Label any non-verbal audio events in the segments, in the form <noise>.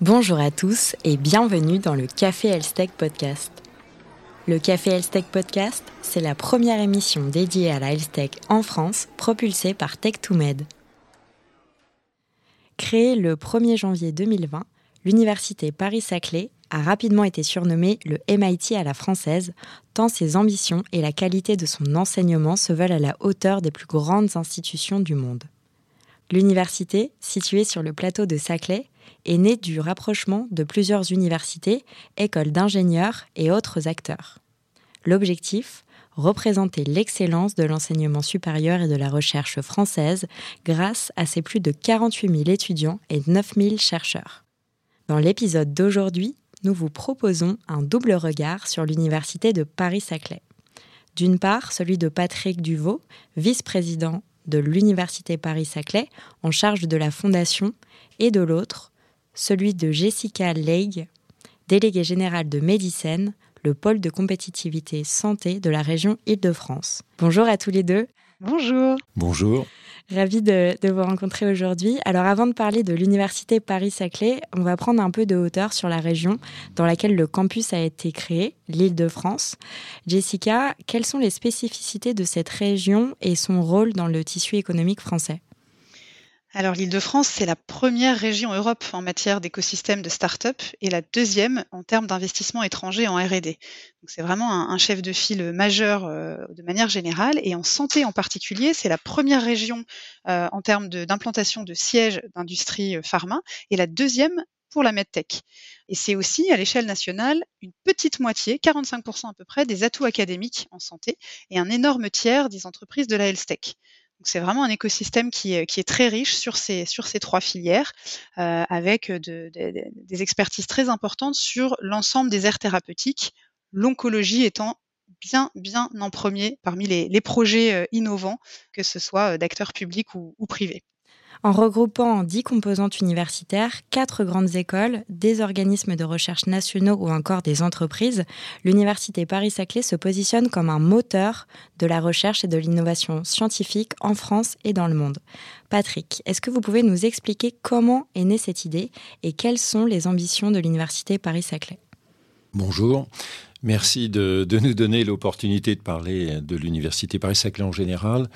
Bonjour à tous et bienvenue dans le Café Elstech Podcast. Le Café Elstech Podcast, c'est la première émission dédiée à la Elstech en France, propulsée par Tech2Med. Créée le 1er janvier 2020, l'université Paris-Saclay a rapidement été surnommée le MIT à la française, tant ses ambitions et la qualité de son enseignement se veulent à la hauteur des plus grandes institutions du monde. L'université, située sur le plateau de Saclay, est née du rapprochement de plusieurs universités, écoles d'ingénieurs et autres acteurs. L'objectif représenter l'excellence de l'enseignement supérieur et de la recherche française grâce à ses plus de 48 000 étudiants et 9 000 chercheurs. Dans l'épisode d'aujourd'hui, nous vous proposons un double regard sur l'université de Paris-Saclay. D'une part, celui de Patrick Duvaux, vice-président de l'université Paris-Saclay en charge de la fondation, et de l'autre, celui de Jessica Leigh, déléguée générale de Médicène, le pôle de compétitivité santé de la région Île-de-France. Bonjour à tous les deux. Bonjour. Bonjour. Ravie de, vous rencontrer aujourd'hui. Alors avant de parler de l'université Paris-Saclay, on va prendre un peu de hauteur sur la région dans laquelle le campus a été créé, l'Île-de-France. Jessica, quelles sont les spécificités de cette région et son rôle dans le tissu économique français? Alors l'Île-de-France, c'est la première région Europe en matière d'écosystème de start-up et la deuxième en termes d'investissement étranger en R&D. Donc c'est vraiment un, chef de file majeur euh, de manière générale et en santé en particulier, c'est la première région euh, en termes d'implantation de, sièges d'industrie euh, pharma et la deuxième pour la medtech. Et c'est aussi à l'échelle nationale une petite moitié, 45% à peu près, des atouts académiques en santé et un énorme tiers des entreprises de la health tech c'est vraiment un écosystème qui, est très riche sur ces, trois filières, euh, avec des expertises très importantes sur l'ensemble des aires thérapeutiques, l'oncologie étant bien, en premier parmi les, projets euh, innovants, que ce soit euh, d'acteurs publics ou privés en regroupant dix composantes universitaires, quatre grandes écoles, des organismes de recherche nationaux ou encore des entreprises, l'Université Paris-Saclay se positionne comme un moteur de la recherche et de l'innovation scientifique en France et dans le monde. Patrick, est-ce que vous pouvez nous expliquer comment est née cette idée et quelles sont les ambitions de l'Université Paris-Saclay? Bonjour. Merci de, nous donner l'opportunité de parler de l'Université Paris-Saclay en général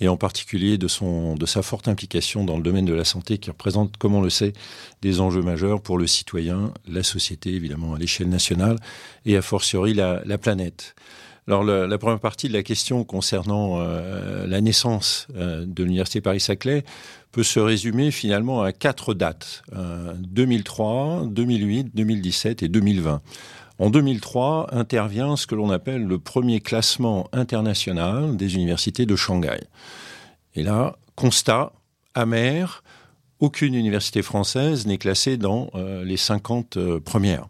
et en particulier de, son, de sa forte implication dans le domaine de la santé qui représente, comme on le sait, des enjeux majeurs pour le citoyen, la société évidemment à l'échelle nationale et a fortiori la, planète. Alors la, première partie de la question concernant euh, la naissance euh, de l'Université Paris-Saclay peut se résumer finalement à quatre dates, 2003, 2008, 2017 et 2020. En 2003 intervient ce que l'on appelle le premier classement international des universités de Shanghai. Et là, constat amer, aucune université française n'est classée dans euh, les 50 euh, premières.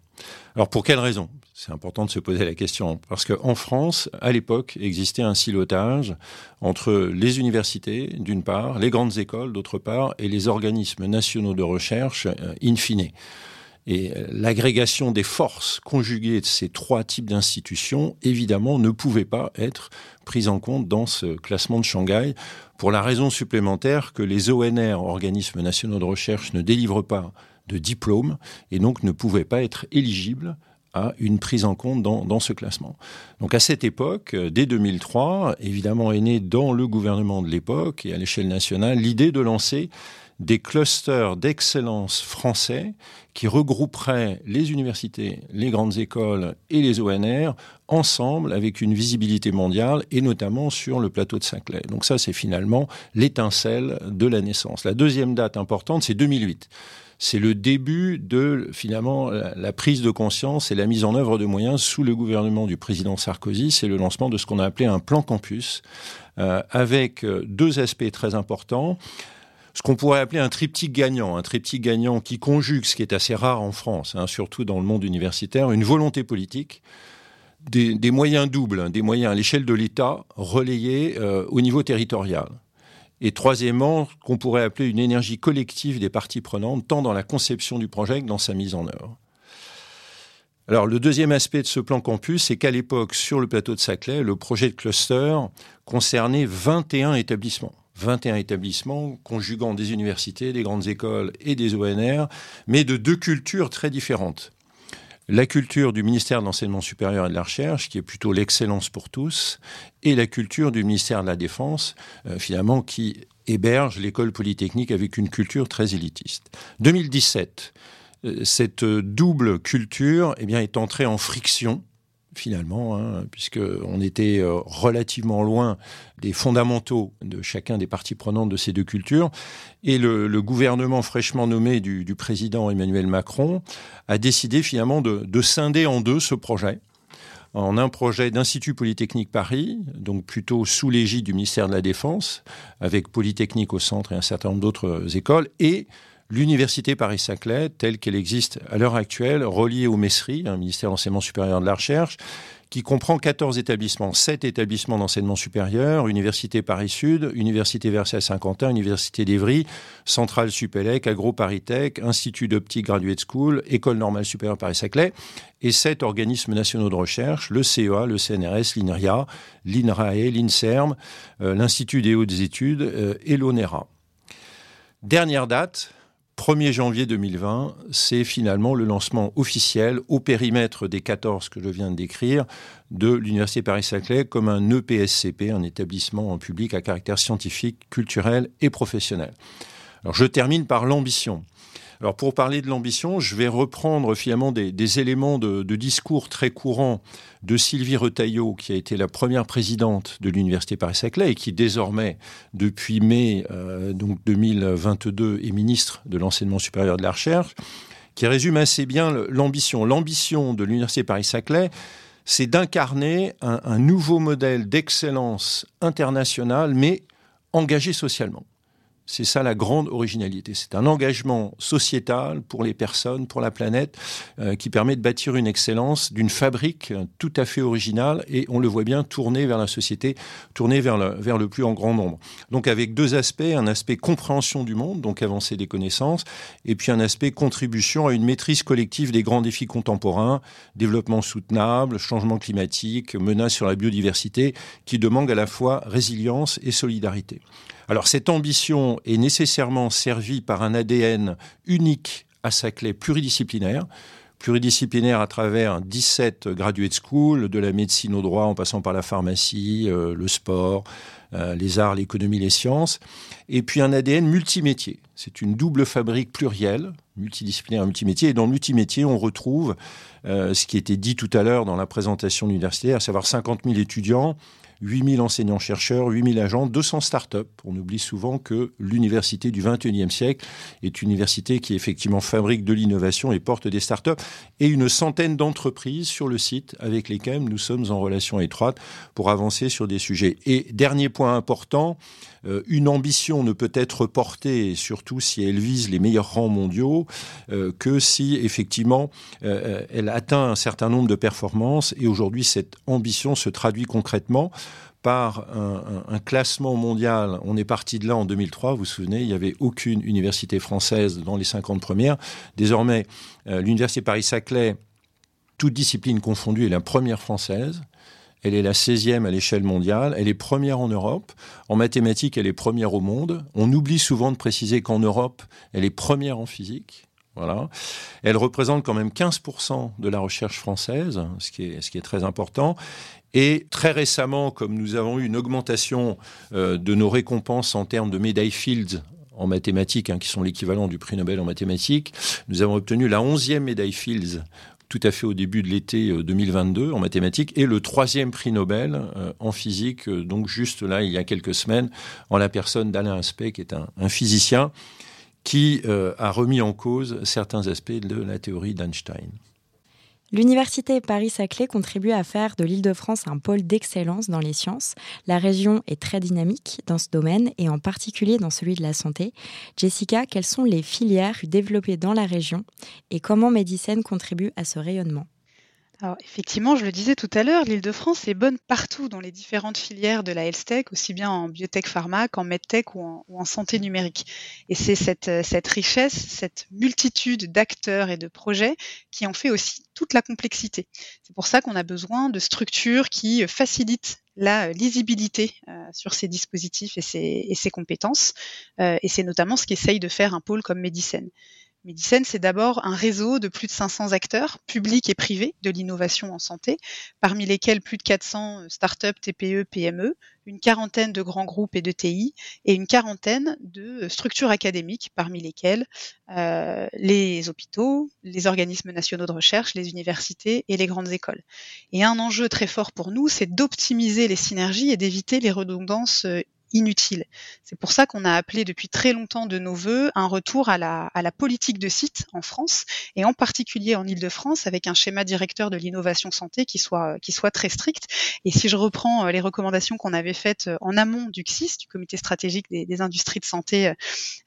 Alors pour quelle raison? C'est important de se poser la question parce qu'en France, à l'époque, existait un silotage entre les universités, d'une part, les grandes écoles, d'autre part, et les organismes nationaux de recherche, euh, in fine. Et euh, l'agrégation des forces conjuguées de ces trois types d'institutions, évidemment, ne pouvait pas être prise en compte dans ce classement de Shanghai, pour la raison supplémentaire que les ONR, organismes nationaux de recherche, ne délivrent pas de diplôme et donc ne pouvaient pas être éligibles à une prise en compte dans, dans, ce classement. Donc à cette époque, euh, dès 2003, évidemment est née dans le gouvernement de l'époque et à l'échelle nationale l'idée de lancer des clusters d'excellence français qui regrouperaient les universités, les grandes écoles et les ONR ensemble avec une visibilité mondiale et notamment sur le plateau de Saclay. Donc ça, c'est finalement l'étincelle de la naissance. La deuxième date importante, c'est 2008 c'est le début de la, prise de conscience et la mise en œuvre de moyens sous le gouvernement du président Sarkozy. C'est le lancement de ce qu'on a appelé un plan campus, euh, avec euh, deux aspects très importants ce qu'on pourrait appeler un triptyque gagnant, un triptyque gagnant qui conjugue, ce qui est assez rare en France, hein, surtout dans le monde universitaire, une volonté politique, des, moyens doubles, hein, des moyens à l'échelle de l'État relayés euh, au niveau territorial. Et troisièmement, qu'on pourrait appeler une énergie collective des parties prenantes, tant dans la conception du projet que dans sa mise en œuvre. Alors, le deuxième aspect de ce plan campus, c'est qu'à l'époque, sur le plateau de Saclay, le projet de cluster concernait 21 établissements. 21 établissements conjuguant des universités, des grandes écoles et des ONR, mais de deux cultures très différentes. La culture du ministère de l'Enseignement supérieur et de la Recherche, qui est plutôt l'excellence pour tous, et la culture du ministère de la Défense, euh, finalement, qui héberge l'école polytechnique avec une culture très élitiste. 2017, euh, cette double culture eh est entrée en friction finalement, hein, puisqu'on était euh, relativement loin des fondamentaux de chacun des parties prenantes de ces deux cultures. Et le, gouvernement fraîchement nommé du, président Emmanuel Macron a décidé finalement de, de scinder en deux ce projet en un projet d'Institut Polytechnique Paris, donc plutôt sous l'égide du ministère de la Défense, avec Polytechnique au centre et un certain nombre d'autres écoles, et l'université Paris-Saclay, telle qu'elle existe à l'heure actuelle, reliée au MESRI, un ministère de l'enseignement supérieur de la recherche, qui comprend 14 établissements, 7 établissements d'enseignement supérieur, Université Paris-Sud, Université Versailles-Saint-Quentin, Université d'Evry, Centrale Supélec, Agro-Paritech, Institut d'optique Graduate School, École normale supérieure Paris-Saclay, et 7 organismes nationaux de recherche, le CEA, le CNRS, l'INRIA, l'INRAE, l'INSERM, euh, l'Institut des hautes études euh, et l'ONERA. Dernière date, 1er janvier 2020, c'est finalement le lancement officiel au périmètre des 14 que je viens de décrire de l'Université Paris-Saclay comme un EPSCP, un établissement en public à caractère scientifique, culturel et professionnel. Alors je termine par l'ambition. Alors pour parler de l'ambition, je vais reprendre finalement des, éléments de, discours très courants de Sylvie Retailleau, qui a été la première présidente de l'Université Paris-Saclay et qui désormais, depuis mai euh, donc 2022, est ministre de l'Enseignement supérieur de la Recherche, qui résume assez bien l'ambition. L'ambition de l'Université Paris-Saclay, c'est d'incarner un nouveau modèle d'excellence internationale, mais engagé socialement. C'est ça la grande originalité. C'est un engagement sociétal pour les personnes, pour la planète, euh, qui permet de bâtir une excellence d'une fabrique tout à fait originale et on le voit bien tourner vers la société, tourner vers le, plus en grand nombre. Donc avec deux aspects, un aspect compréhension du monde, donc avancer des connaissances, et puis un aspect contribution à une maîtrise collective des grands défis contemporains, développement soutenable, changement climatique, menace sur la biodiversité, qui demandent à la fois résilience et solidarité. Alors cette ambition est nécessairement servie par un ADN unique à sa clé pluridisciplinaire, pluridisciplinaire à travers 17 graduate schools, de la médecine au droit en passant par la pharmacie, euh, le sport, euh, les arts, l'économie, les sciences, et puis un ADN multimétier. C'est une double fabrique plurielle, multidisciplinaire, multimétier, et dans multimétier, on retrouve euh, ce qui était dit tout à l'heure dans la présentation universitaire, à savoir 50 000 étudiants, 8000 enseignants-chercheurs, 8000 agents, 200 start-up. On oublie souvent que l'université du 21e siècle est une université qui effectivement fabrique de l'innovation et porte des start-up et une centaine d'entreprises sur le site avec lesquelles nous sommes en relation étroite pour avancer sur des sujets. Et dernier point important, euh, une ambition ne peut être portée, surtout si elle vise les meilleurs rangs mondiaux, euh, que si effectivement euh, elle atteint un certain nombre de performances. Et aujourd'hui, cette ambition se traduit concrètement par un, classement mondial. On est parti de là en 2003, vous vous souvenez, il n'y avait aucune université française dans les 50 premières. Désormais, l'université Paris-Saclay, toute discipline confondue, est la première française. Elle est la 16e à l'échelle mondiale. Elle est première en Europe. En mathématiques, elle est première au monde. On oublie souvent de préciser qu'en Europe, elle est première en physique. Elle représente quand même 15% de la recherche française, ce qui, est, très important. Et très récemment, comme nous avons eu une augmentation euh, de nos récompenses en termes de médailles Fields en mathématiques, hein, qui sont l'équivalent du prix Nobel en mathématiques, nous avons obtenu la 11e médaille Fields tout à fait au début de l'été 2022 euh, en mathématiques, et le troisième prix Nobel euh, en physique, donc juste là, il y a quelques semaines, en la personne d'Alain Aspect, qui est un, physicien qui a remis en cause certains aspects de la théorie d'Einstein. L'Université Paris-Saclay contribue à faire de l'Île-de-France un pôle d'excellence dans les sciences. La région est très dynamique dans ce domaine et en particulier dans celui de la santé. Jessica, quelles sont les filières développées dans la région et comment Médicène contribue à ce rayonnement? Effectivement, je le disais tout à l'heure, l'Île-de-France est bonne partout dans les différentes filières de la health tech, aussi bien en biotech pharma qu'en medtech ou en, santé numérique. Et c'est cette, euh, cette richesse, cette multitude d'acteurs et de projets qui en fait aussi toute la complexité. C'est pour ça qu'on a besoin de structures qui facilitent la lisibilité euh, sur ces dispositifs et ces, compétences. Euh, et c'est notamment ce qu'essaye de faire un pôle comme Medicine. Medicine, c'est d'abord un réseau de plus de 500 acteurs, publics et privés, de l'innovation en santé, parmi lesquels plus de 400 startups, TPE, PME, une quarantaine de grands groupes et de TI, et une quarantaine de structures académiques, parmi lesquelles euh, les hôpitaux, les organismes nationaux de recherche, les universités et les grandes écoles. Et un enjeu très fort pour nous, c'est d'optimiser les synergies et d'éviter les redondances euh, inutile. C'est pour ça qu'on a appelé depuis très longtemps de nos voeux un retour à la, à la politique de site en France et en particulier en Ile-de-France avec un schéma directeur de l'innovation santé qui soit, qui soit très strict. Et si je reprends euh, les recommandations qu'on avait faites euh, en amont du CSIS, du comité stratégique des, industries de santé,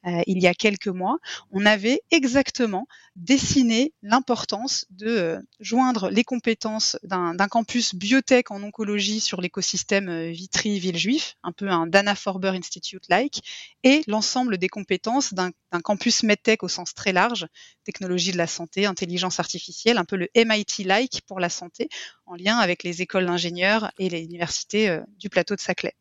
euh, il y a quelques mois, on avait exactement dessiné l'importance de joindre les compétences d'un campus biotech en oncologie sur l'écosystème Vitry-Villejuif, un peu un Dana Forber Institute-like, et l'ensemble des compétences d'un campus MedTech au sens très large, technologie de la santé, intelligence artificielle, un peu le MIT-like pour la santé, en lien avec les écoles d'ingénieurs et les universités euh, du plateau de Saclay.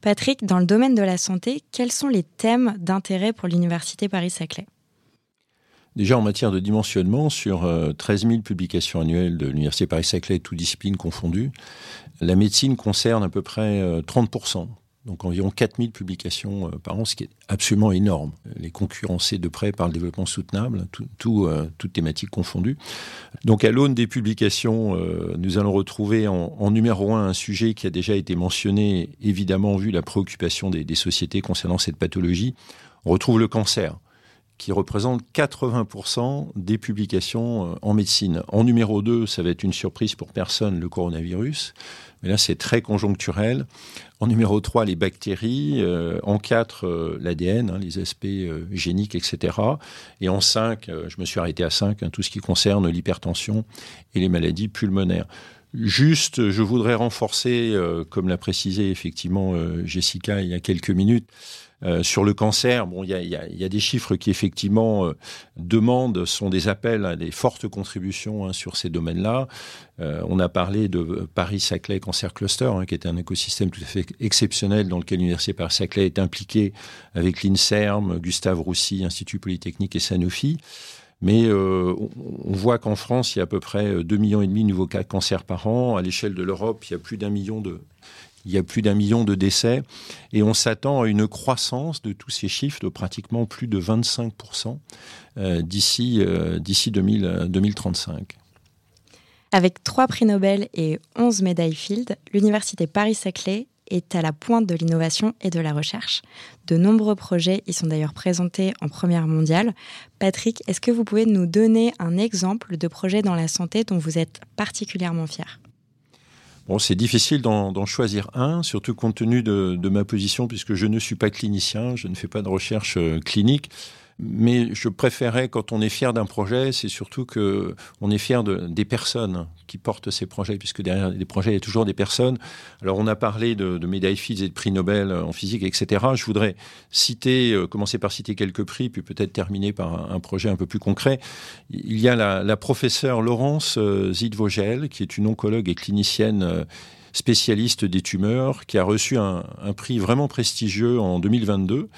Patrick, dans le domaine de la santé, quels sont les thèmes d'intérêt pour l'Université Paris-Saclay? Déjà en matière de dimensionnement, sur 13 euh, 000 publications annuelles de l'Université Paris-Saclay, toutes disciplines confondues, la médecine concerne à peu près 30 euh, donc environ 4000 publications euh, par an, ce qui est absolument énorme. Les concurrencées de près par le développement soutenable, tout, tout, toutes thématiques confondues. Donc à l'aune des publications, nous allons retrouver en, en, numéro un un sujet qui a déjà été mentionné, évidemment vu la préoccupation des, des sociétés concernant cette pathologie. On retrouve le cancer qui représente 80% des publications euh, en médecine. En numéro 2, ça va être une surprise pour personne, le coronavirus. Mais là, c'est très conjoncturel. En numéro 3, les bactéries. Euh, en 4, euh, l'ADN, hein, les aspects géniques, etc. Et en 5, euh, je me suis arrêté à 5, hein, tout ce qui concerne l'hypertension et les maladies pulmonaires. Juste, je voudrais renforcer, comme l'a précisé effectivement Jessica il y a quelques minutes, euh, sur le cancer, il y a, des chiffres qui effectivement euh, demandent, sont des appels à des fortes contributions hein, sur ces domaines-là. Euh, on a parlé de Paris-Saclay Cancer Cluster, hein, qui est un écosystème tout à fait exceptionnel dans lequel l'Université Paris-Saclay est impliquée avec l'INSERM, Gustave Roussy, Institut Polytechnique et Sanofi. Mais on voit qu'en France, il y a à peu près 2 millions de nouveaux cas de cancer par an. À l'échelle de l'Europe, il y a plus d'un million de, il y a plus d'un million de décès et on s'attend à une croissance de tous ces chiffres de pratiquement plus de 25% euh, d'ici euh, d'ici 2035. Avec trois prix Nobel et 11 médailles Field, l'Université Paris-Saclay est à la pointe de l'innovation et de la recherche. De nombreux projets y sont d'ailleurs présentés en première mondiale. Patrick, est-ce que vous pouvez nous donner un exemple de projet dans la santé dont vous êtes particulièrement fier? Bon, c'est difficile d'en choisir un, surtout compte tenu de, de, ma position, puisque je ne suis pas clinicien, je ne fais pas de recherche euh, clinique. Mais je préférais, quand on est fier d'un projet, c'est surtout que on est fier de, des personnes qui portent ces projets, puisque derrière les projets, il y a toujours des personnes. Alors, on a parlé de, médailles Fields et de prix Nobel en physique, etc. Je voudrais citer, euh, commencer par citer quelques prix, puis peut-être terminer par un, projet un peu plus concret. Il y a la, professeure Laurence euh, Zidvogel, qui est une oncologue et clinicienne euh, spécialiste des tumeurs, qui a reçu un prix vraiment prestigieux en 2022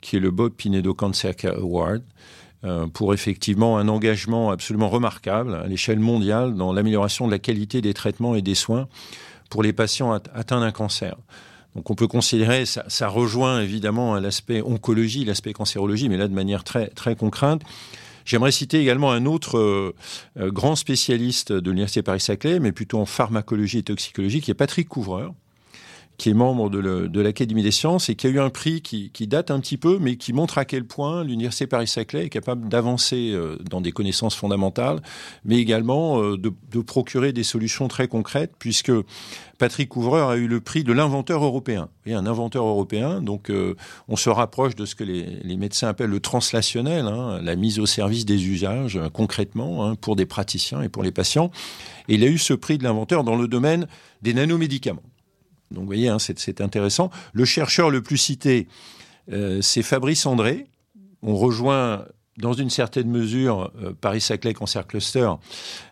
qui est le Bob Pinedo Cancer Award, euh, pour effectivement un engagement absolument remarquable à l'échelle mondiale dans l'amélioration de la qualité des traitements et des soins pour les patients atteints d'un cancer. Donc on peut considérer, ça, ça rejoint évidemment l'aspect oncologie, l'aspect cancérologie, mais là de manière très, très concrète. J'aimerais citer également un autre euh, grand spécialiste de l'Université Paris-Saclay, mais plutôt en pharmacologie et toxicologie, qui est Patrick Couvreur, qui est membre de l'Académie des sciences et qui a eu un prix qui, date un petit peu, mais qui montre à quel point l'Université Paris-Saclay est capable d'avancer euh, dans des connaissances fondamentales, mais également euh, de, procurer des solutions très concrètes, puisque Patrick Couvreur a eu le prix de l'inventeur européen. Et un inventeur européen, donc euh, on se rapproche de ce que les, médecins appellent le translationnel, hein, la mise au service des usages concrètement hein, pour des praticiens et pour les patients. Et il a eu ce prix de l'inventeur dans le domaine des nanomédicaments. Donc vous voyez, hein, c'est intéressant. Le chercheur le plus cité, euh, c'est Fabrice André. On rejoint dans une certaine mesure euh, Paris-Saclay Cancer Cluster,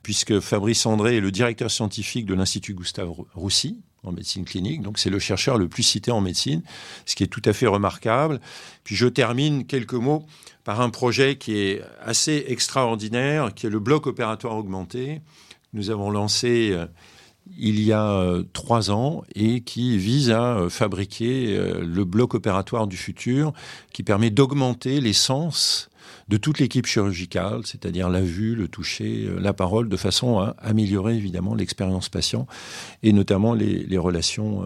puisque Fabrice André est le directeur scientifique de l'Institut Gustave Roussy en médecine clinique. Donc c'est le chercheur le plus cité en médecine, ce qui est tout à fait remarquable. Puis je termine quelques mots par un projet qui est assez extraordinaire, qui est le bloc opératoire augmenté. Nous avons lancé euh, il y a euh, trois ans et qui vise à euh, fabriquer euh, le bloc opératoire du futur qui permet d'augmenter les sens de toute l'équipe chirurgicale, c'est-à-dire la vue, le toucher, la parole, de façon à améliorer évidemment l'expérience patient et notamment les, relations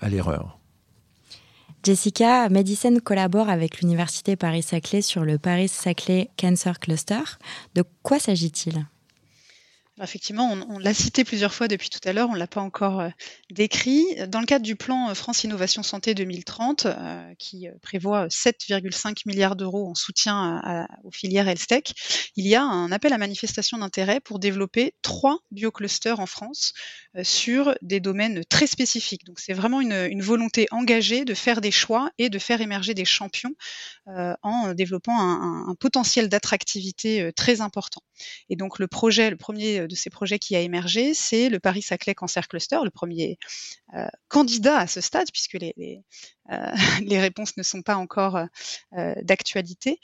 à l'erreur. Jessica, Medicine collabore avec l'Université Paris-Saclay sur le Paris-Saclay Cancer Cluster. De quoi s'agit-il? Effectivement, on, l'a cité plusieurs fois depuis tout à l'heure, on ne l'a pas encore euh, décrit. Dans le cadre du plan euh, France Innovation Santé 2030, euh, qui prévoit 7,5 milliards d'euros en soutien aux filières HealthTech, il y a un appel à manifestation d'intérêt pour développer trois bioclusters en France sur des domaines très spécifiques. Donc c'est vraiment une, volonté engagée de faire des choix et de faire émerger des champions en développant un, un potentiel d'attractivité très important. Et donc le projet, le premier de ces projets qui a émergé, c'est le Paris-Saclay Cancer Cluster, le premier euh, candidat à ce stade, puisque les, les, euh, <laughs> réponses ne sont pas encore euh, d'actualité,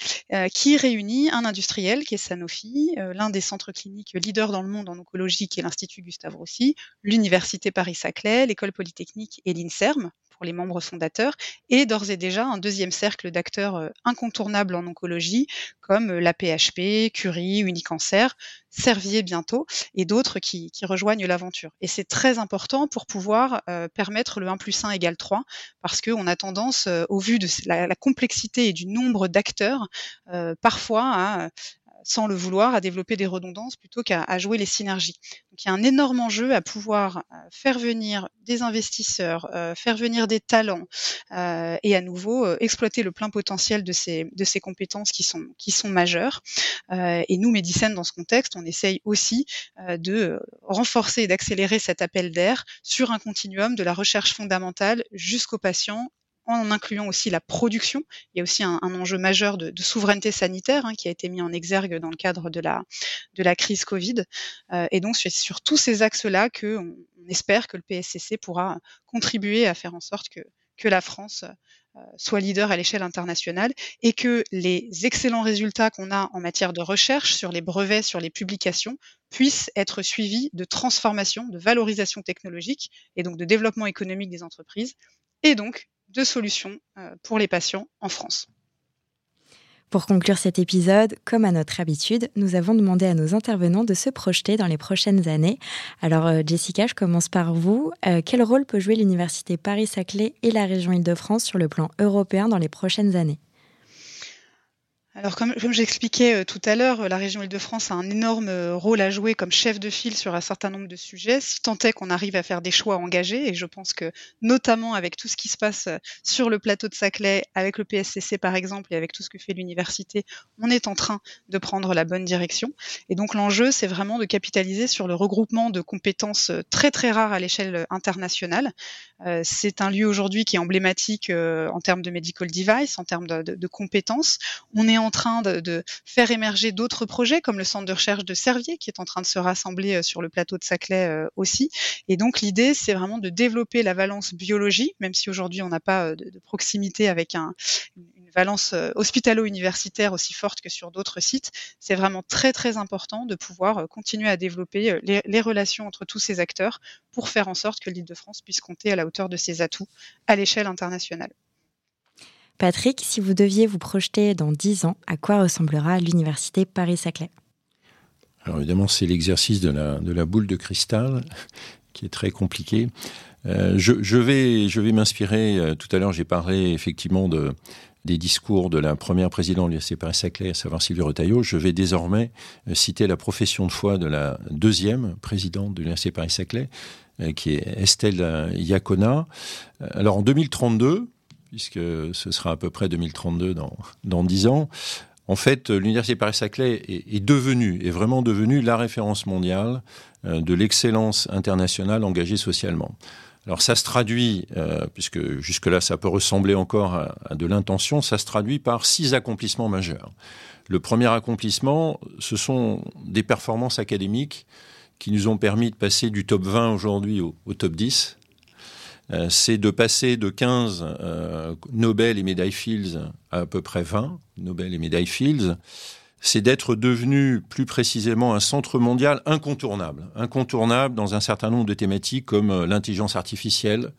qui réunit un industriel qui est Sanofi, l'un des centres cliniques leaders dans le monde en oncologie qui est l'Institut Gustave Roussy, l'Université Paris-Saclay, l'École Polytechnique et l'INSERM, pour les membres fondateurs, et d'ores et déjà un deuxième cercle d'acteurs incontournables en oncologie, comme la PHP, Curie, Unicancer, Servier bientôt, et d'autres qui, rejoignent l'aventure. Et c'est très important pour pouvoir permettre le 1 plus 1 égale 3, parce qu'on a tendance, au vu de la, complexité et du nombre d'acteurs, parfois à sans le vouloir, à développer des redondances plutôt qu'à jouer les synergies. Donc il y a un énorme enjeu à pouvoir euh, faire venir des investisseurs, euh, faire venir des talents euh, et à nouveau exploiter le plein potentiel de ces, de ces compétences qui sont, qui sont majeures. et nous, Médicène, dans ce contexte, on essaye aussi de renforcer et d'accélérer cet appel d'air sur un continuum de la recherche fondamentale jusqu'aux patients en incluant aussi la production. Il y a aussi un, enjeu majeur de, souveraineté sanitaire hein, qui a été mis en exergue dans le cadre de la, de la crise Covid. Euh, et donc, c'est sur tous ces axes-là qu'on on espère que le PSCC pourra contribuer à faire en sorte que, que la France euh, soit leader à l'échelle internationale et que les excellents résultats qu'on a en matière de recherche sur les brevets, sur les publications, puissent être suivis de transformation, de valorisation technologique et donc de développement économique des entreprises et donc de solutions euh, pour les patients en France. Pour conclure cet épisode, comme à notre habitude, nous avons demandé à nos intervenants de se projeter dans les prochaines années. Alors euh, Jessica, je commence par vous. Euh, quel rôle peut jouer l'Université Paris-Saclay et la région Île-de-France sur le plan européen dans les prochaines années? Alors comme, j'expliquais euh, tout à l'heure, la région Île-de-France a un énorme euh, rôle à jouer comme chef de file sur un certain nombre de sujets, si tant est qu'on arrive à faire des choix engagés, et je pense que notamment avec tout ce qui se passe euh, sur le plateau de Saclay, avec le PSCC par exemple, et avec tout ce que fait l'université, on est en train de prendre la bonne direction. Et donc l'enjeu, c'est vraiment de capitaliser sur le regroupement de compétences très très rares à l'échelle internationale. C'est un lieu aujourd'hui qui est emblématique en termes de medical device, en termes de, compétences. On est train de, faire émerger d'autres projets, comme le centre de recherche de Servier, qui est en train de se rassembler euh, sur le plateau de Saclay euh, aussi. Et donc l'idée, c'est vraiment de développer la valence biologie, même si aujourd'hui on n'a pas euh, de, proximité avec un, une valence hospitalo-universitaire aussi forte que sur d'autres sites. C'est vraiment très très important de pouvoir continuer à développer les relations entre tous ces acteurs pour faire en sorte que l'Île-de-France puisse compter à la hauteur de ses atouts à l'échelle internationale. Patrick, si vous deviez vous projeter dans 10 ans, à quoi ressemblera l'université Paris-Saclay? Alors évidemment, c'est l'exercice de la, boule de cristal <laughs> qui est très compliqué. Euh, je, vais, m'inspirer. Euh, tout à l'heure, j'ai parlé effectivement de, des discours de la première présidente de l'Université Paris-Saclay, à savoir Sylvie Retailleau. Je vais désormais euh, citer la profession de foi de la deuxième présidente de l'Université Paris-Saclay, qui est Estelle Iacona. Alors en 2032, puisque ce sera à peu près 2032 dans, dans 10 ans, en fait, l'Université Paris-Saclay est, devenue, est vraiment devenue la référence mondiale de l'excellence internationale engagée socialement. Alors ça se traduit, euh, puisque jusque-là ça peut ressembler encore à, de l'intention, ça se traduit par six accomplissements majeurs. Le premier accomplissement, ce sont des performances académiques qui nous ont permis de passer du top 20 aujourd'hui au, au, top 10. Euh, c'est de passer de 15 euh, Nobel et médailles Fields à à peu près 20 Nobel et médailles Fields. C'est d'être devenu plus précisément un centre mondial incontournable, incontournable dans un certain nombre de thématiques comme euh, l'intelligence artificielle,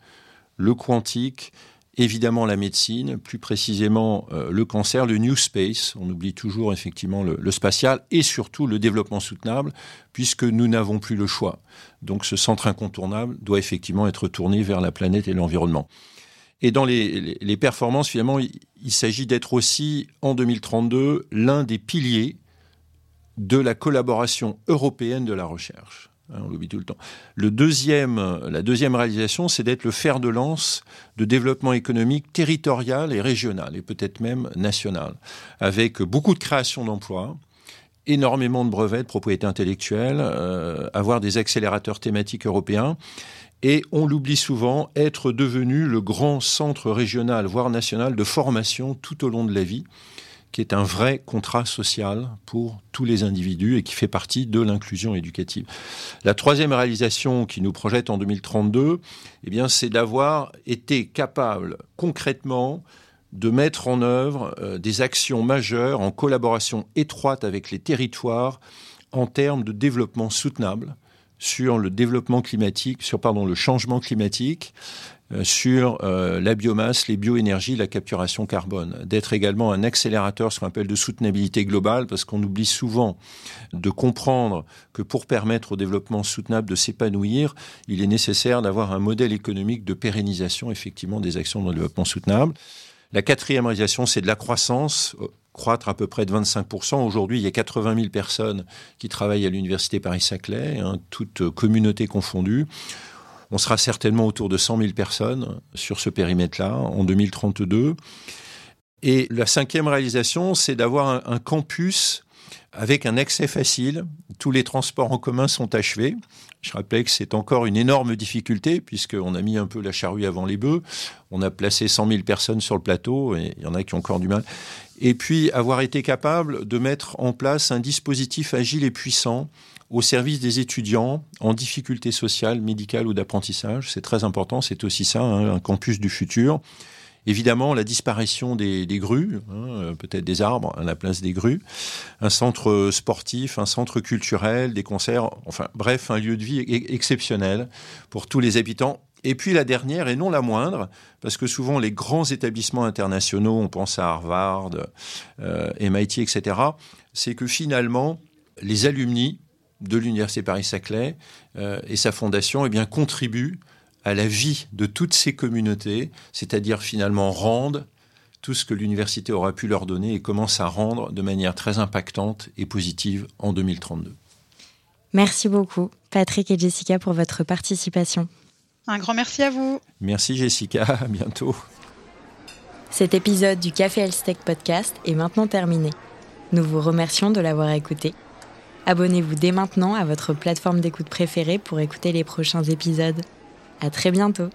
le quantique, évidemment la médecine, plus précisément euh, le cancer, le New Space, on oublie toujours effectivement le, spatial, et surtout le développement soutenable, puisque nous n'avons plus le choix. Donc ce centre incontournable doit effectivement être tourné vers la planète et l'environnement. Et dans les, performances, finalement, il, il s'agit d'être aussi, en 2032, l'un des piliers de la collaboration européenne de la recherche. Hein, on l'oublie tout le temps. Deuxième, la deuxième réalisation, c'est d'être le fer de lance de développement économique territorial et régional, et peut-être même national, avec beaucoup de création d'emplois, énormément de brevets de propriété intellectuelle, euh, avoir des accélérateurs thématiques européens et on l'oublie souvent, être devenu le grand centre régional, voire national, de formation tout au long de la vie, qui est un vrai contrat social pour tous les individus et qui fait partie de l'inclusion éducative. La troisième réalisation qui nous projette en 2032, eh bien, c'est d'avoir été capable concrètement de mettre en œuvre euh, des actions majeures en collaboration étroite avec les territoires en termes de développement soutenable sur le développement climatique, sur pardon, le changement climatique, sur euh, la biomasse, les bioénergies, la capturation carbone, d'être également un accélérateur, ce qu'on appelle de soutenabilité globale, parce qu'on oublie souvent de comprendre que pour permettre au développement soutenable de s'épanouir, il est nécessaire d'avoir un modèle économique de pérennisation effectivement des actions de développement soutenable. La quatrième réalisation, c'est de la croissance croître à peu près de 25%. Aujourd'hui, il y a 80 000 personnes qui travaillent à l'Université Paris-Saclay, hein, toutes communautés confondues. On sera certainement autour de 100 000 personnes sur ce périmètre-là en 2032. Et la cinquième réalisation, c'est d'avoir un, campus avec un accès facile. Tous les transports en commun sont achevés. Je rappelais que c'est encore une énorme difficulté puisqu'on a mis un peu la charrue avant les bœufs. On a placé 100 000 personnes sur le plateau et il y en a qui ont encore du mal. Et puis avoir été capable de mettre en place un dispositif agile et puissant au service des étudiants en difficulté sociale, médicale ou d'apprentissage. C'est très important, c'est aussi ça, hein, un campus du futur. Évidemment, la disparition des, grues, hein, peut-être des arbres à la place des grues, un centre sportif, un centre culturel, des concerts, enfin bref, un lieu de vie exceptionnel pour tous les habitants. Et puis la dernière, et non la moindre, parce que souvent les grands établissements internationaux, on pense à Harvard, euh, MIT, etc., c'est que finalement, les alumni de l'Université Paris-Saclay euh, et sa fondation eh bien, contribuent à la vie de toutes ces communautés, c'est-à-dire finalement rendent tout ce que l'université aura pu leur donner et commence à rendre de manière très impactante et positive en 2032. Merci beaucoup, Patrick et Jessica, pour votre participation. Un grand merci à vous. Merci Jessica, à bientôt. Cet épisode du Café Elstech Podcast est maintenant terminé. Nous vous remercions de l'avoir écouté. Abonnez-vous dès maintenant à votre plateforme d'écoute préférée pour écouter les prochains épisodes. À très bientôt.